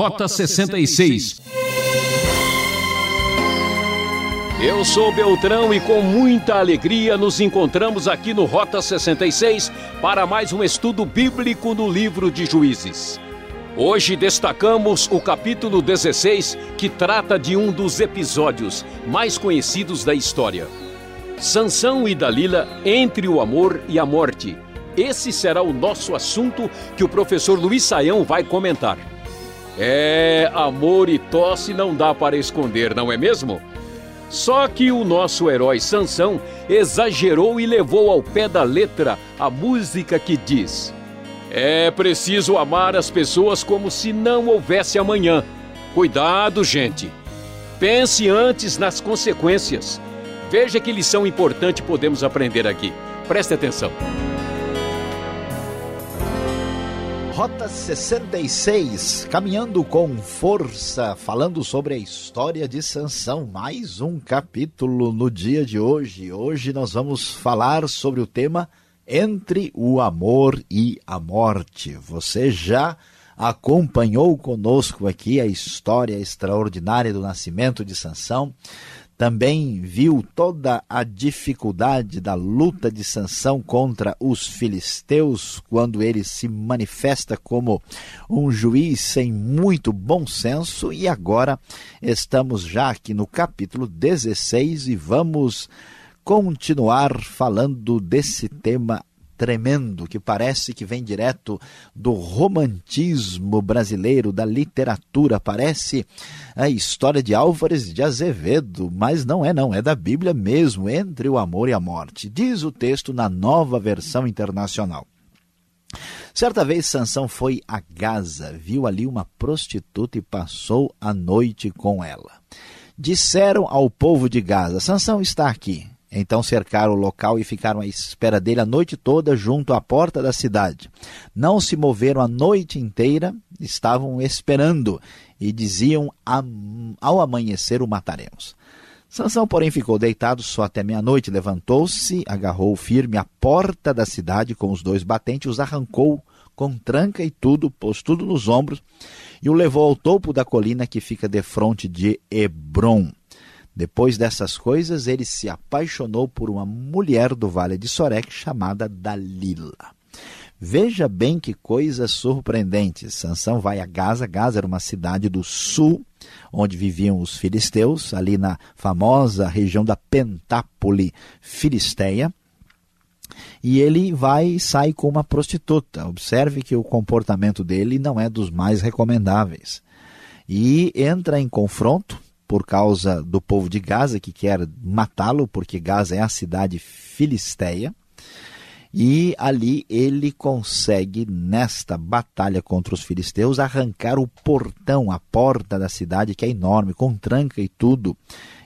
Rota 66. Eu sou Beltrão e com muita alegria nos encontramos aqui no Rota 66 para mais um estudo bíblico no livro de Juízes. Hoje destacamos o capítulo 16, que trata de um dos episódios mais conhecidos da história. Sansão e Dalila entre o amor e a morte. Esse será o nosso assunto que o professor Luiz Saião vai comentar. É, amor e tosse não dá para esconder, não é mesmo? Só que o nosso herói Sansão exagerou e levou ao pé da letra a música que diz: É preciso amar as pessoas como se não houvesse amanhã. Cuidado, gente. Pense antes nas consequências. Veja que lição importante podemos aprender aqui. Preste atenção. Rota 66, caminhando com força, falando sobre a história de Sansão, mais um capítulo no dia de hoje. Hoje nós vamos falar sobre o tema Entre o Amor e a Morte. Você já acompanhou conosco aqui a história extraordinária do nascimento de Sansão? Também viu toda a dificuldade da luta de Sansão contra os filisteus, quando ele se manifesta como um juiz sem muito bom senso, e agora estamos já aqui no capítulo 16 e vamos continuar falando desse tema tremendo que parece que vem direto do romantismo brasileiro, da literatura. Parece a história de Álvares de Azevedo, mas não é, não, é da Bíblia mesmo, entre o amor e a morte. Diz o texto na nova versão internacional. Certa vez Sansão foi a Gaza, viu ali uma prostituta e passou a noite com ela. Disseram ao povo de Gaza: Sansão está aqui. Então cercaram o local e ficaram à espera dele a noite toda junto à porta da cidade. Não se moveram a noite inteira, estavam esperando e diziam: ao amanhecer o mataremos. Sansão, porém, ficou deitado só até meia-noite, levantou-se, agarrou firme a porta da cidade com os dois batentes, os arrancou com tranca e tudo, pôs tudo nos ombros e o levou ao topo da colina que fica defronte de Hebron. Depois dessas coisas, ele se apaixonou por uma mulher do Vale de Sorek chamada Dalila. Veja bem que coisa surpreendente. Sansão vai a Gaza. Gaza era uma cidade do sul, onde viviam os filisteus, ali na famosa região da Pentápole filisteia. E ele vai e sai com uma prostituta. Observe que o comportamento dele não é dos mais recomendáveis. E entra em confronto por causa do povo de Gaza, que quer matá-lo, porque Gaza é a cidade filisteia. E ali ele consegue, nesta batalha contra os filisteus, arrancar o portão, a porta da cidade, que é enorme, com tranca e tudo.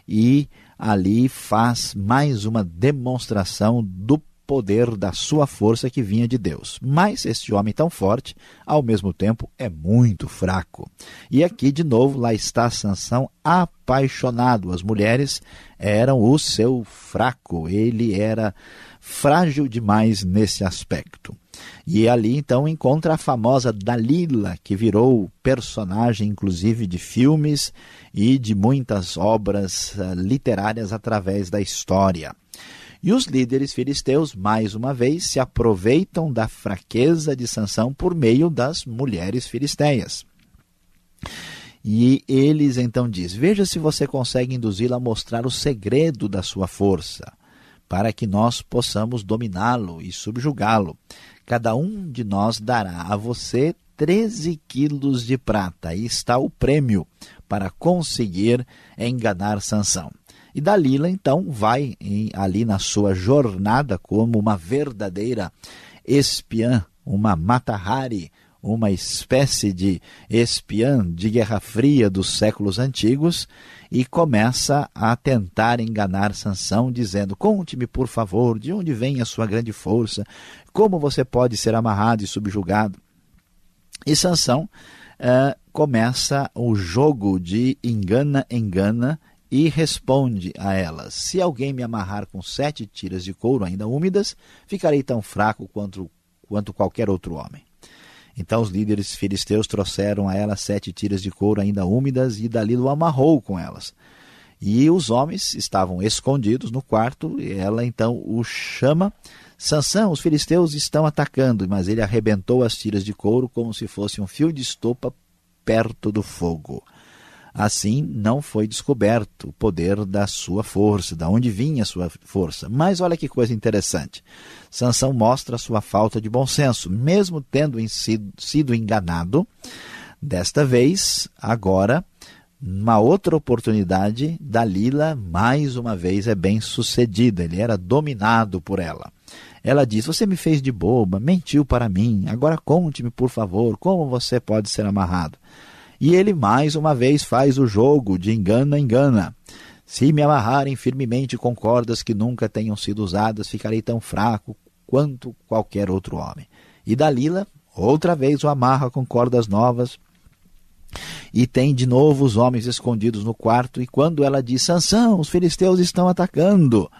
E ali faz mais uma demonstração do poder da sua força que vinha de Deus. Mas este homem tão forte, ao mesmo tempo, é muito fraco. E aqui, de novo, lá está Sansão apaixonado. As mulheres eram o seu fraco. Ele era frágil demais nesse aspecto. E ali então encontra a famosa Dalila, que virou personagem inclusive de filmes e de muitas obras uh, literárias através da história. E os líderes filisteus, mais uma vez, se aproveitam da fraqueza de Sansão por meio das mulheres filisteias. E eles então diz: Veja se você consegue induzi-lo a mostrar o segredo da sua força, para que nós possamos dominá-lo e subjugá-lo. Cada um de nós dará a você 13 quilos de prata. Aí está o prêmio para conseguir enganar Sansão. E Dalila, então, vai em, ali na sua jornada como uma verdadeira espiã, uma matahari, uma espécie de espiã de Guerra Fria dos séculos antigos, e começa a tentar enganar Sansão, dizendo: Conte-me, por favor, de onde vem a sua grande força, como você pode ser amarrado e subjugado. E Sansão uh, começa o jogo de engana, engana e responde a elas: Se alguém me amarrar com sete tiras de couro ainda úmidas, ficarei tão fraco quanto, quanto qualquer outro homem. Então os líderes filisteus trouxeram a ela sete tiras de couro ainda úmidas e Dalila o amarrou com elas. E os homens estavam escondidos no quarto, e ela então o chama. Sansão, os filisteus estão atacando, mas ele arrebentou as tiras de couro como se fosse um fio de estopa perto do fogo. Assim, não foi descoberto o poder da sua força, da onde vinha a sua força. Mas olha que coisa interessante. Sansão mostra sua falta de bom senso, mesmo tendo sido, sido enganado. Desta vez, agora, uma outra oportunidade, Dalila, mais uma vez, é bem sucedida. Ele era dominado por ela. Ela diz: Você me fez de boba, mentiu para mim. Agora conte-me, por favor, como você pode ser amarrado. E ele mais uma vez faz o jogo de engana, engana. Se me amarrarem firmemente com cordas que nunca tenham sido usadas, ficarei tão fraco quanto qualquer outro homem. E Dalila, outra vez, o amarra com cordas novas. E tem de novo os homens escondidos no quarto. E quando ela diz: Sansão, os filisteus estão atacando.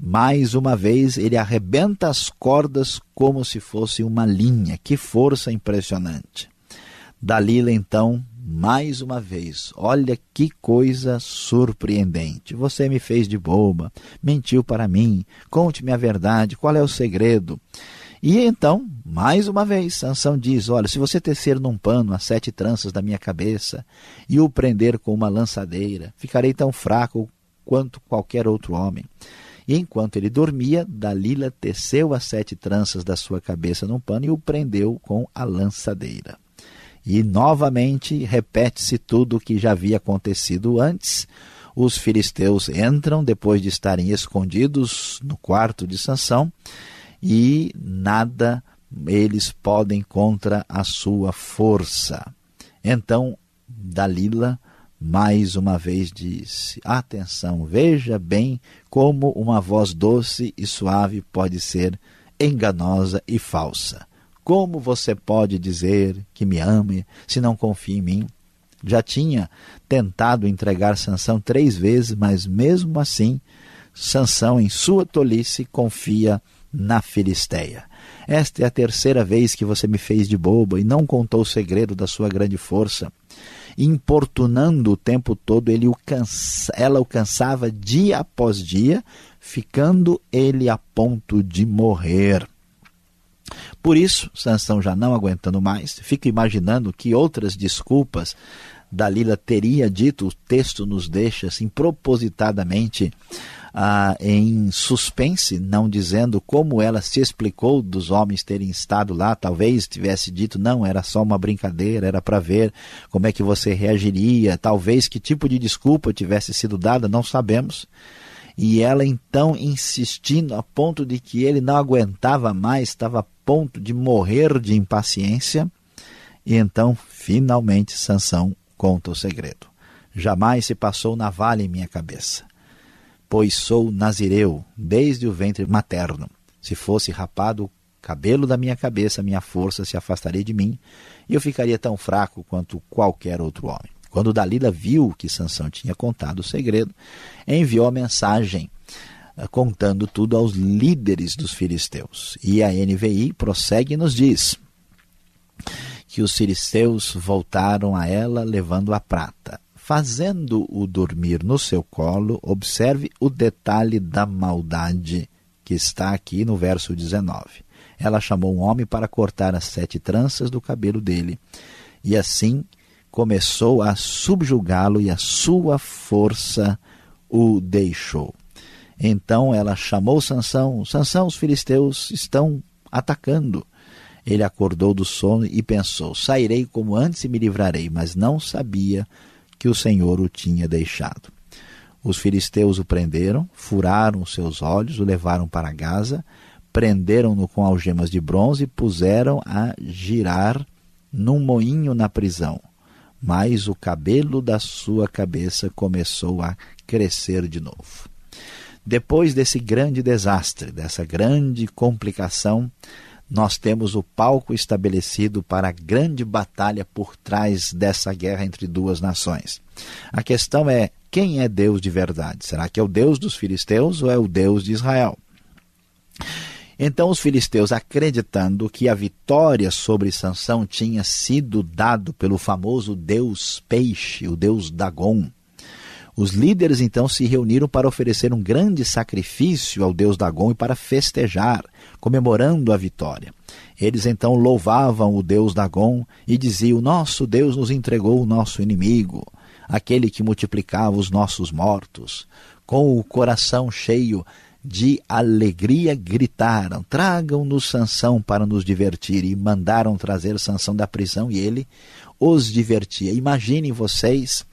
Mais uma vez ele arrebenta as cordas como se fosse uma linha. Que força impressionante! Dalila então, mais uma vez, olha que coisa surpreendente. Você me fez de boba, mentiu para mim, conte-me a verdade, qual é o segredo? E então, mais uma vez, Sansão diz: Olha, se você tecer num pano as sete tranças da minha cabeça e o prender com uma lançadeira, ficarei tão fraco quanto qualquer outro homem. E enquanto ele dormia, Dalila teceu as sete tranças da sua cabeça num pano e o prendeu com a lançadeira. E novamente repete-se tudo o que já havia acontecido antes. Os filisteus entram depois de estarem escondidos no quarto de Sansão e nada eles podem contra a sua força. Então Dalila mais uma vez disse: Atenção, veja bem como uma voz doce e suave pode ser enganosa e falsa. Como você pode dizer que me ama se não confia em mim? Já tinha tentado entregar Sansão três vezes, mas mesmo assim, Sansão, em sua tolice, confia na Filisteia. Esta é a terceira vez que você me fez de boba e não contou o segredo da sua grande força. Importunando o tempo todo, ele o cansa, ela o cansava dia após dia, ficando ele a ponto de morrer. Por isso, Sansão já não aguentando mais, fica imaginando que outras desculpas Dalila teria dito, o texto nos deixa assim propositadamente ah, em suspense, não dizendo como ela se explicou dos homens terem estado lá, talvez tivesse dito não, era só uma brincadeira, era para ver como é que você reagiria, talvez que tipo de desculpa tivesse sido dada, não sabemos. E ela então insistindo a ponto de que ele não aguentava mais, estava ponto de morrer de impaciência. E então, finalmente, Sansão conta o segredo. Jamais se passou navalha em minha cabeça, pois sou nazireu desde o ventre materno. Se fosse rapado o cabelo da minha cabeça, minha força se afastaria de mim e eu ficaria tão fraco quanto qualquer outro homem. Quando Dalila viu que Sansão tinha contado o segredo, enviou a mensagem contando tudo aos líderes dos filisteus. E a NVI prossegue e nos diz que os filisteus voltaram a ela levando a prata. Fazendo-o dormir no seu colo, observe o detalhe da maldade que está aqui no verso 19. Ela chamou um homem para cortar as sete tranças do cabelo dele, e assim começou a subjugá-lo e a sua força o deixou. Então ela chamou Sansão, Sansão, os filisteus estão atacando. Ele acordou do sono e pensou: Sairei como antes e me livrarei, mas não sabia que o Senhor o tinha deixado. Os filisteus o prenderam, furaram seus olhos, o levaram para Gaza, prenderam-no com algemas de bronze e puseram a girar num moinho na prisão mas o cabelo da sua cabeça começou a crescer de novo. Depois desse grande desastre, dessa grande complicação, nós temos o palco estabelecido para a grande batalha por trás dessa guerra entre duas nações. A questão é: quem é Deus de verdade? Será que é o Deus dos filisteus ou é o Deus de Israel? Então os filisteus, acreditando que a vitória sobre Sansão tinha sido dado pelo famoso deus peixe, o deus Dagon, os líderes então se reuniram para oferecer um grande sacrifício ao deus Dagon e para festejar, comemorando a vitória. Eles então louvavam o deus Dagon e diziam: Nosso Deus nos entregou o nosso inimigo, aquele que multiplicava os nossos mortos. Com o coração cheio de alegria gritaram: Tragam-nos Sansão para nos divertir. E mandaram trazer Sansão da prisão e ele os divertia. Imaginem vocês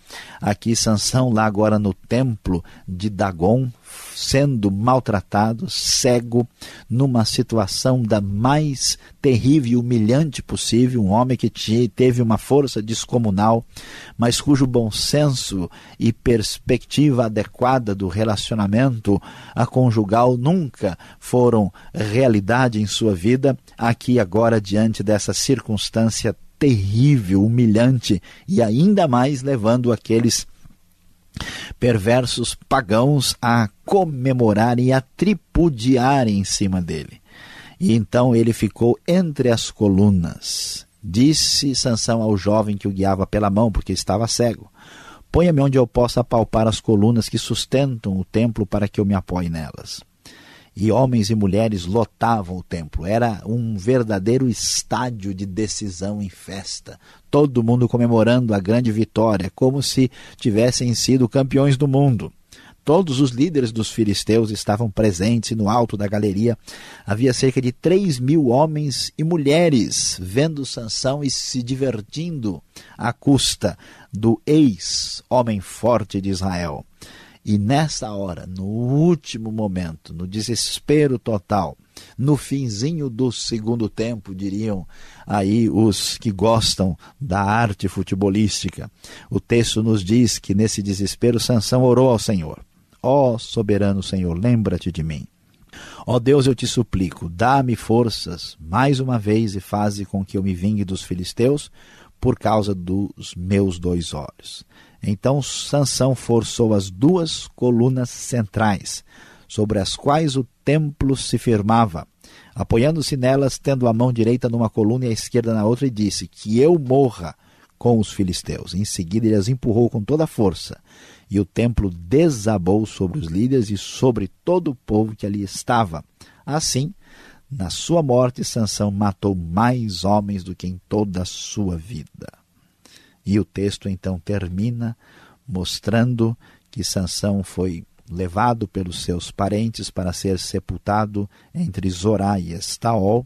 aqui Sansão lá agora no templo de Dagon, sendo maltratado, cego, numa situação da mais terrível e humilhante possível, um homem que teve uma força descomunal, mas cujo bom senso e perspectiva adequada do relacionamento a conjugal nunca foram realidade em sua vida, aqui agora diante dessa circunstância terrível, humilhante e ainda mais levando aqueles perversos pagãos a comemorarem e a tripudiarem em cima dele. E então ele ficou entre as colunas. Disse Sansão ao jovem que o guiava pela mão, porque estava cego: Ponha-me onde eu possa palpar as colunas que sustentam o templo para que eu me apoie nelas e homens e mulheres lotavam o templo. Era um verdadeiro estádio de decisão em festa. Todo mundo comemorando a grande vitória, como se tivessem sido campeões do mundo. Todos os líderes dos filisteus estavam presentes e no alto da galeria havia cerca de três mil homens e mulheres vendo Sansão e se divertindo à custa do ex-homem forte de Israel. E nessa hora, no último momento, no desespero total, no finzinho do segundo tempo, diriam aí os que gostam da arte futebolística. O texto nos diz que nesse desespero Sansão orou ao Senhor. Ó oh, soberano Senhor, lembra-te de mim. Ó oh Deus, eu te suplico, dá-me forças mais uma vez e faze com que eu me vingue dos filisteus por causa dos meus dois olhos. Então Sansão forçou as duas colunas centrais, sobre as quais o templo se firmava, apoiando-se nelas, tendo a mão direita numa coluna e a esquerda na outra, e disse: Que eu morra com os filisteus. Em seguida, ele as empurrou com toda a força, e o templo desabou sobre os líderes e sobre todo o povo que ali estava. Assim, na sua morte, Sansão matou mais homens do que em toda a sua vida. E o texto então termina mostrando que Sansão foi levado pelos seus parentes para ser sepultado entre Zorá e Estaol,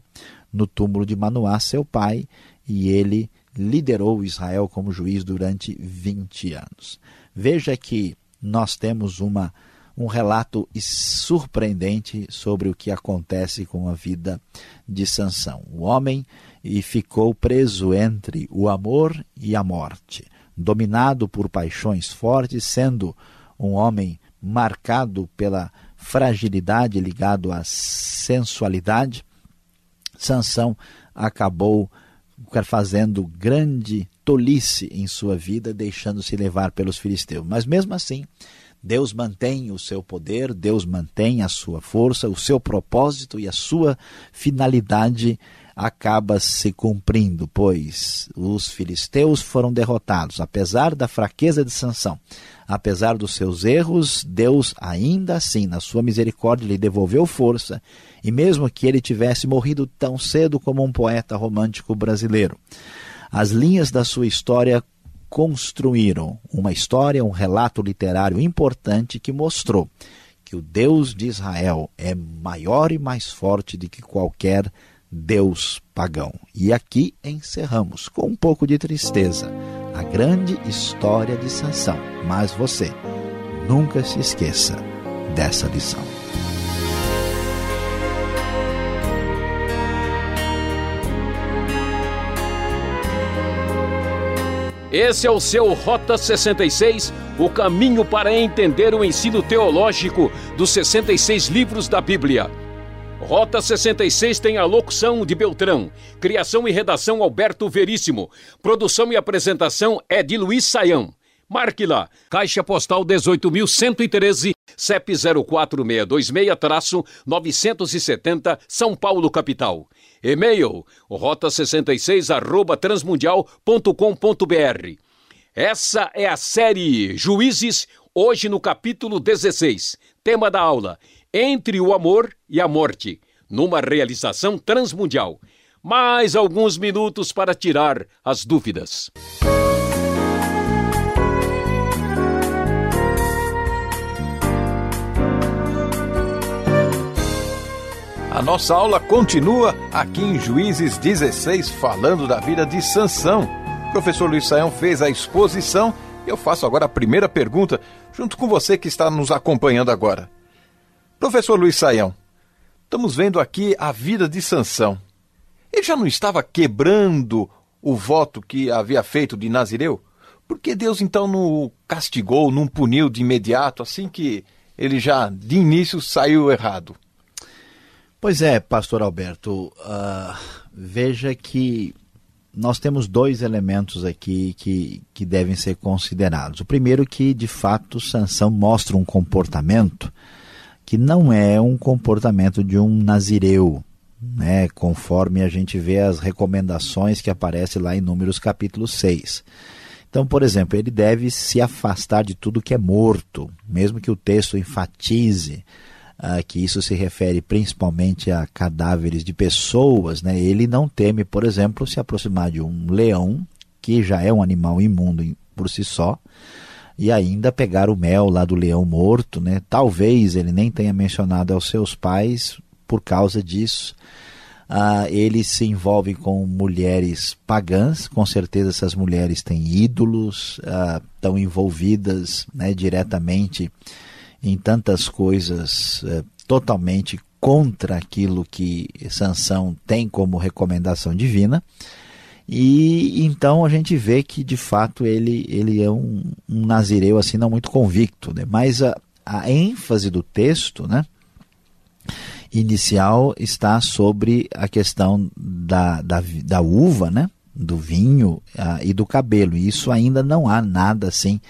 no túmulo de Manoá, seu pai, e ele liderou Israel como juiz durante 20 anos. Veja que nós temos uma, um relato surpreendente sobre o que acontece com a vida de Sansão. O homem e ficou preso entre o amor e a morte, dominado por paixões fortes, sendo um homem marcado pela fragilidade ligado à sensualidade, Sansão acabou fazendo grande tolice em sua vida, deixando-se levar pelos filisteus. Mas mesmo assim, Deus mantém o seu poder, Deus mantém a sua força, o seu propósito e a sua finalidade acaba se cumprindo, pois os filisteus foram derrotados, apesar da fraqueza de Sansão. Apesar dos seus erros, Deus ainda assim, na sua misericórdia, lhe devolveu força, e mesmo que ele tivesse morrido tão cedo como um poeta romântico brasileiro, as linhas da sua história construíram uma história, um relato literário importante que mostrou que o Deus de Israel é maior e mais forte do que qualquer Deus pagão. E aqui encerramos com um pouco de tristeza a grande história de Sansão. Mas você nunca se esqueça dessa lição. Esse é o seu Rota 66, o caminho para entender o ensino teológico dos 66 livros da Bíblia. Rota 66 tem a locução de Beltrão, criação e redação Alberto Veríssimo, produção e apresentação é de Luiz Saião. Marque lá, Caixa Postal 18.113, CEP 04626-970, São Paulo, capital. E-mail, rota66 arroba transmundial.com.br. Essa é a série Juízes, hoje no capítulo 16. Tema da aula: Entre o Amor e a Morte, numa realização transmundial. Mais alguns minutos para tirar as dúvidas. A nossa aula continua aqui em Juízes 16, falando da vida de Sansão. O professor Luiz Saião fez a exposição eu faço agora a primeira pergunta, junto com você que está nos acompanhando agora. Professor Luiz Saião, estamos vendo aqui a vida de Sansão. Ele já não estava quebrando o voto que havia feito de Nazireu? Por que Deus então não castigou, não puniu de imediato, assim que ele já de início saiu errado? Pois é, pastor Alberto, uh, veja que nós temos dois elementos aqui que, que devem ser considerados. O primeiro que, de fato, Sansão mostra um comportamento que não é um comportamento de um nazireu, né, conforme a gente vê as recomendações que aparecem lá em Números capítulo 6. Então, por exemplo, ele deve se afastar de tudo que é morto, mesmo que o texto enfatize ah, que isso se refere principalmente a cadáveres de pessoas, né? ele não teme, por exemplo, se aproximar de um leão, que já é um animal imundo por si só, e ainda pegar o mel lá do leão morto. Né? Talvez ele nem tenha mencionado aos seus pais por causa disso. Ah, ele se envolve com mulheres pagãs, com certeza essas mulheres têm ídolos, ah, estão envolvidas né, diretamente em tantas coisas é, totalmente contra aquilo que Sansão tem como recomendação divina. E então a gente vê que de fato ele, ele é um, um nazireu assim não muito convicto, né? mas a, a ênfase do texto né, inicial está sobre a questão da, da, da uva, né, do vinho uh, e do cabelo. E isso ainda não há nada assim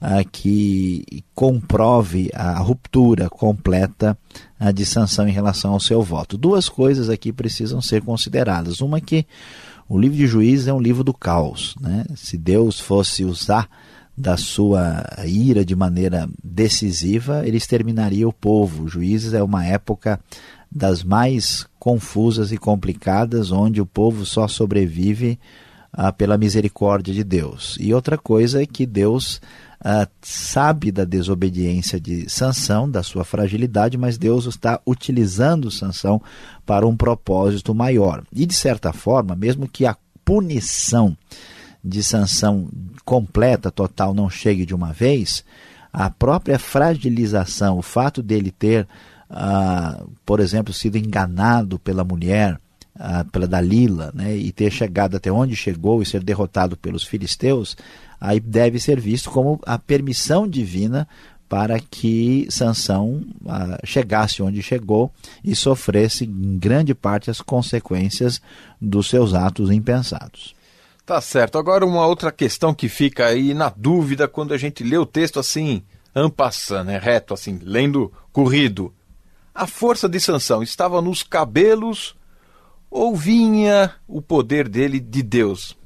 ah, que comprove a ruptura completa ah, de sanção em relação ao seu voto. Duas coisas aqui precisam ser consideradas. Uma que o livro de Juízes é um livro do caos. Né? Se Deus fosse usar da sua ira de maneira decisiva, ele exterminaria o povo. Juízes é uma época das mais confusas e complicadas, onde o povo só sobrevive ah, pela misericórdia de Deus. E outra coisa é que Deus uh, sabe da desobediência de Sansão, da sua fragilidade, mas Deus está utilizando Sansão para um propósito maior. E de certa forma, mesmo que a punição de Sansão completa, total, não chegue de uma vez, a própria fragilização, o fato dele ter, uh, por exemplo, sido enganado pela mulher, pela Dalila, né, e ter chegado até onde chegou e ser derrotado pelos filisteus, aí deve ser visto como a permissão divina para que Sansão chegasse onde chegou e sofresse em grande parte as consequências dos seus atos impensados. Tá certo. Agora uma outra questão que fica aí na dúvida quando a gente lê o texto assim, ampassando, né, reto assim, lendo corrido. A força de Sansão estava nos cabelos ou vinha o poder dele de Deus?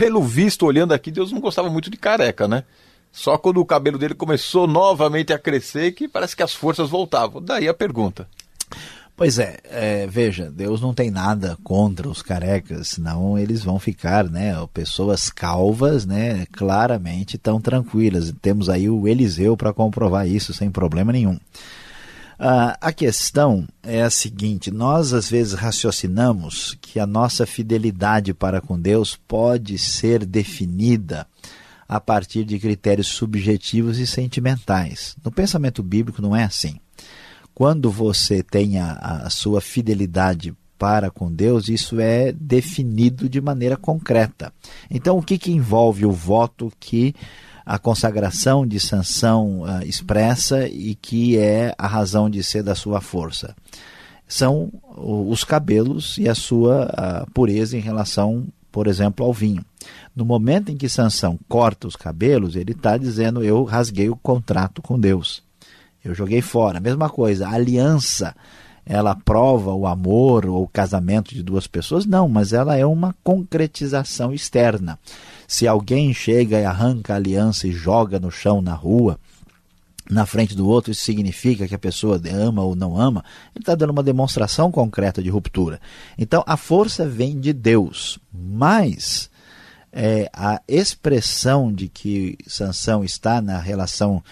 pelo visto, olhando aqui, Deus não gostava muito de careca, né? Só quando o cabelo dele começou novamente a crescer que parece que as forças voltavam. Daí a pergunta. Pois é, é, veja, Deus não tem nada contra os carecas, senão eles vão ficar, né, pessoas calvas, né, claramente tão tranquilas. Temos aí o Eliseu para comprovar isso sem problema nenhum. Uh, a questão é a seguinte: nós às vezes raciocinamos que a nossa fidelidade para com Deus pode ser definida a partir de critérios subjetivos e sentimentais. No pensamento bíblico não é assim. Quando você tem a, a sua fidelidade para com Deus, isso é definido de maneira concreta. Então, o que, que envolve o voto que a consagração de sanção uh, expressa e que é a razão de ser da sua força. São os cabelos e a sua uh, pureza em relação, por exemplo, ao vinho. No momento em que Sansão corta os cabelos, ele está dizendo: Eu rasguei o contrato com Deus. Eu joguei fora. Mesma coisa, a aliança, ela prova o amor ou o casamento de duas pessoas? Não, mas ela é uma concretização externa. Se alguém chega e arranca a aliança e joga no chão na rua, na frente do outro, isso significa que a pessoa ama ou não ama, ele está dando uma demonstração concreta de ruptura. Então a força vem de Deus, mas é, a expressão de que Sansão está na relação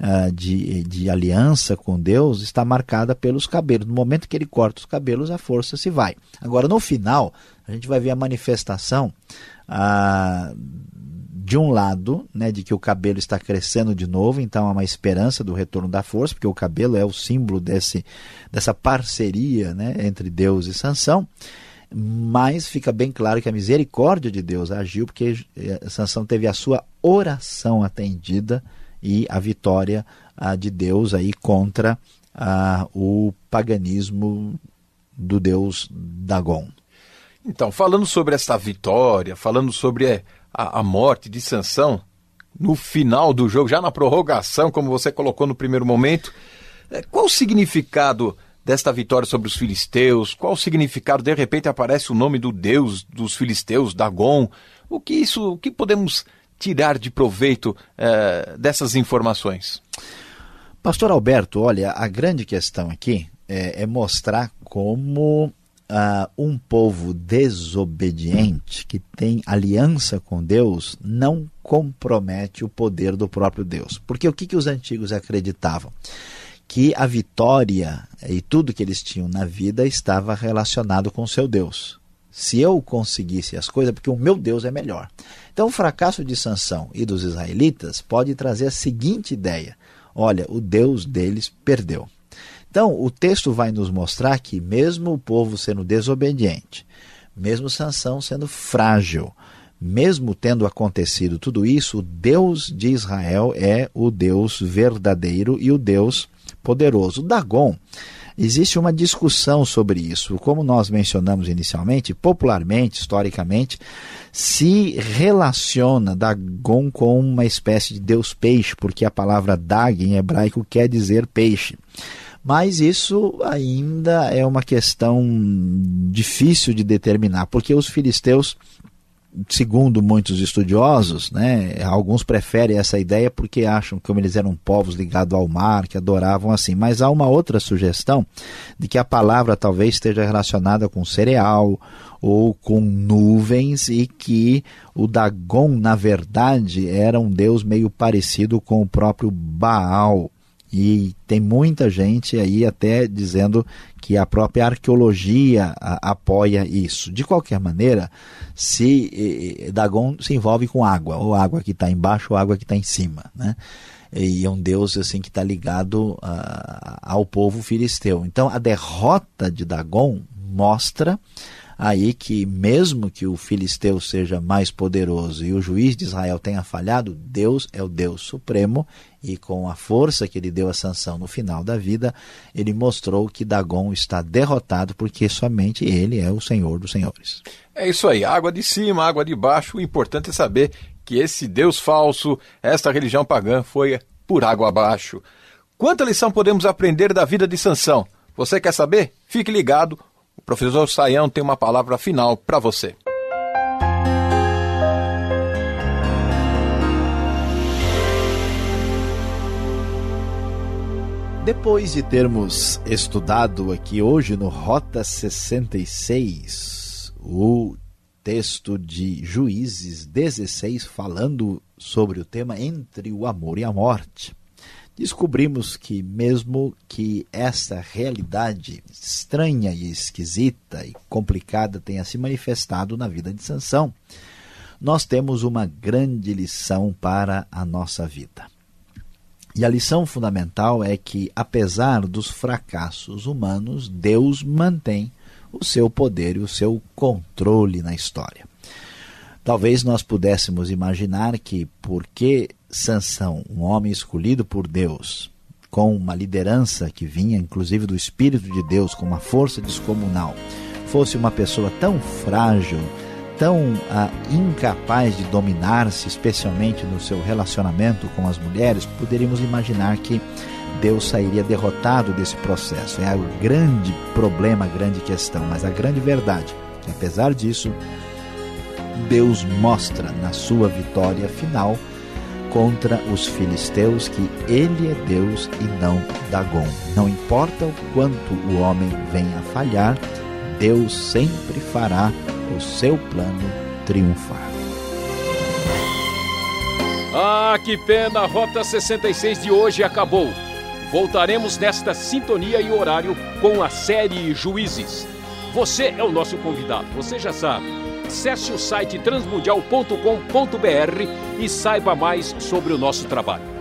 uh, de, de aliança com Deus está marcada pelos cabelos. No momento que ele corta os cabelos, a força se vai. Agora, no final, a gente vai ver a manifestação uh, de um lado, né, de que o cabelo está crescendo de novo, então há uma esperança do retorno da força, porque o cabelo é o símbolo desse, dessa parceria né, entre Deus e Sansão. Mas fica bem claro que a misericórdia de Deus agiu, porque eh, Sansão teve a sua oração atendida e a vitória ah, de Deus aí contra ah, o paganismo do deus Dagon. Então, falando sobre essa vitória, falando sobre eh, a, a morte de Sansão no final do jogo, já na prorrogação, como você colocou no primeiro momento. É, qual o significado desta vitória sobre os filisteus? Qual o significado? De repente aparece o nome do deus dos filisteus, Dagon. O que isso, o que podemos tirar de proveito é, dessas informações? Pastor Alberto, olha, a grande questão aqui é, é mostrar como uh, um povo desobediente que tem aliança com Deus não compromete o poder do próprio Deus. Porque o que, que os antigos acreditavam? Que a vitória e tudo que eles tinham na vida estava relacionado com seu Deus. Se eu conseguisse as coisas, porque o meu Deus é melhor. Então, o fracasso de Sansão e dos israelitas pode trazer a seguinte ideia: olha, o Deus deles perdeu. Então, o texto vai nos mostrar que, mesmo o povo sendo desobediente, mesmo Sansão sendo frágil, mesmo tendo acontecido tudo isso, o Deus de Israel é o Deus verdadeiro e o Deus poderoso. Dagon, existe uma discussão sobre isso. Como nós mencionamos inicialmente, popularmente, historicamente, se relaciona Dagon com uma espécie de deus peixe, porque a palavra Dag em hebraico quer dizer peixe. Mas isso ainda é uma questão difícil de determinar, porque os filisteus, segundo muitos estudiosos, né, alguns preferem essa ideia porque acham que como eles eram povos ligados ao mar, que adoravam assim. Mas há uma outra sugestão de que a palavra talvez esteja relacionada com cereal ou com nuvens e que o Dagon, na verdade, era um deus meio parecido com o próprio Baal e tem muita gente aí até dizendo que a própria arqueologia a, apoia isso. De qualquer maneira, se Dagon se envolve com água, ou água que está embaixo ou água que está em cima, né? E é um deus assim que está ligado ao povo filisteu. Então, a derrota de Dagon mostra aí que mesmo que o filisteu seja mais poderoso e o juiz de Israel tenha falhado, Deus é o Deus supremo e com a força que ele deu a sanção no final da vida, ele mostrou que Dagon está derrotado porque somente ele é o Senhor dos senhores. É isso aí, água de cima, água de baixo, o importante é saber que esse Deus falso, esta religião pagã foi por água abaixo. Quanta lição podemos aprender da vida de Sansão? Você quer saber? Fique ligado, o professor Saião tem uma palavra final para você. Depois de termos estudado aqui hoje no Rota 66, o texto de Juízes 16, falando sobre o tema entre o amor e a morte, descobrimos que, mesmo que essa realidade estranha e esquisita e complicada tenha se manifestado na vida de Sansão, nós temos uma grande lição para a nossa vida. E a lição fundamental é que, apesar dos fracassos humanos, Deus mantém o seu poder e o seu controle na história. Talvez nós pudéssemos imaginar que, porque Sansão, um homem escolhido por Deus, com uma liderança que vinha inclusive do Espírito de Deus, com uma força descomunal, fosse uma pessoa tão frágil, tão ah, incapaz de dominar-se, especialmente no seu relacionamento com as mulheres, poderíamos imaginar que Deus sairia derrotado desse processo. É o grande problema, a grande questão. Mas a grande verdade é que, apesar disso, Deus mostra na sua vitória final contra os filisteus que ele é Deus e não Dagon. Não importa o quanto o homem venha a falhar, Deus sempre fará o seu plano triunfar. Ah, que pena! A Rota 66 de hoje acabou. Voltaremos nesta sintonia e horário com a série Juízes. Você é o nosso convidado, você já sabe. Acesse o site transmundial.com.br e saiba mais sobre o nosso trabalho.